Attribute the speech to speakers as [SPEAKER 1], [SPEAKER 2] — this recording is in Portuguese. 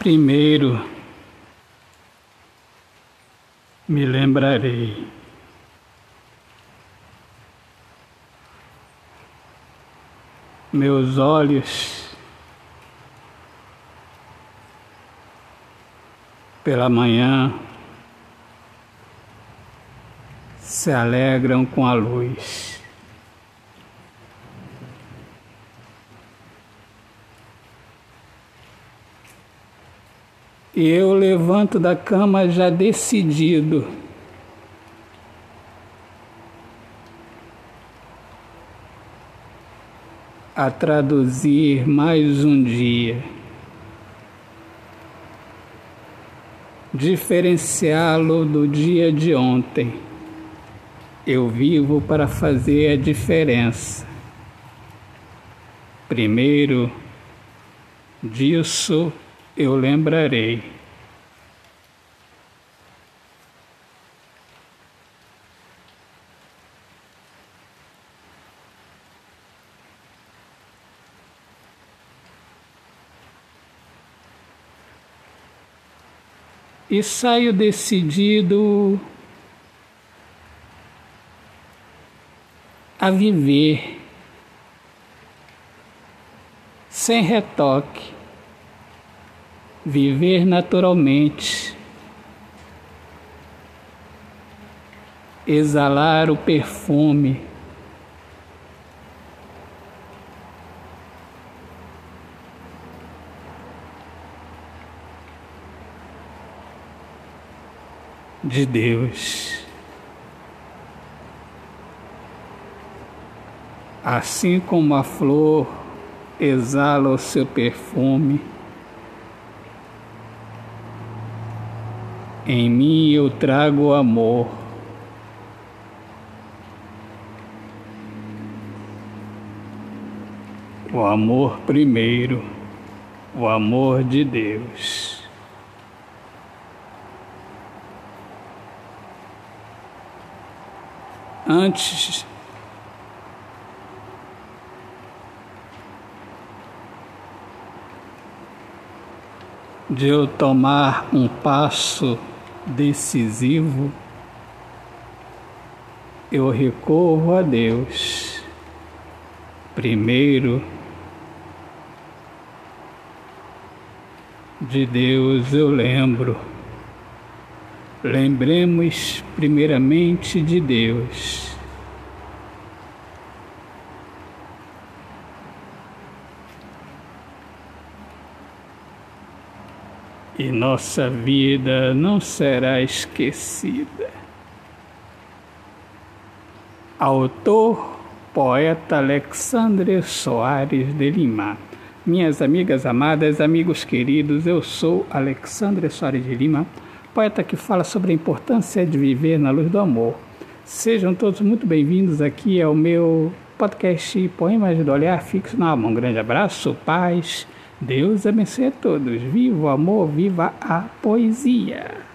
[SPEAKER 1] Primeiro, me lembrarei. Meus olhos pela manhã se alegram com a luz. E eu levanto da cama já decidido. A traduzir mais um dia. Diferenciá-lo do dia de ontem. Eu vivo para fazer a diferença. Primeiro, disso eu lembrarei. E saio decidido a viver sem retoque viver naturalmente, exalar o perfume. De Deus. Assim como a flor exala o seu perfume, Em mim eu trago amor. O amor primeiro, o amor de Deus. Antes de eu tomar um passo decisivo, eu recorro a Deus. Primeiro, de Deus eu lembro. Lembremos primeiramente de Deus. E nossa vida não será esquecida. Autor, poeta Alexandre Soares de Lima. Minhas amigas amadas, amigos queridos, eu sou Alexandre Soares de Lima, poeta que fala sobre a importância de viver na luz do amor. Sejam todos muito bem-vindos aqui ao meu podcast Poemas do Olhar Fixo na Alma. Um grande abraço, paz Deus abençoe a todos. Viva o amor, viva a poesia.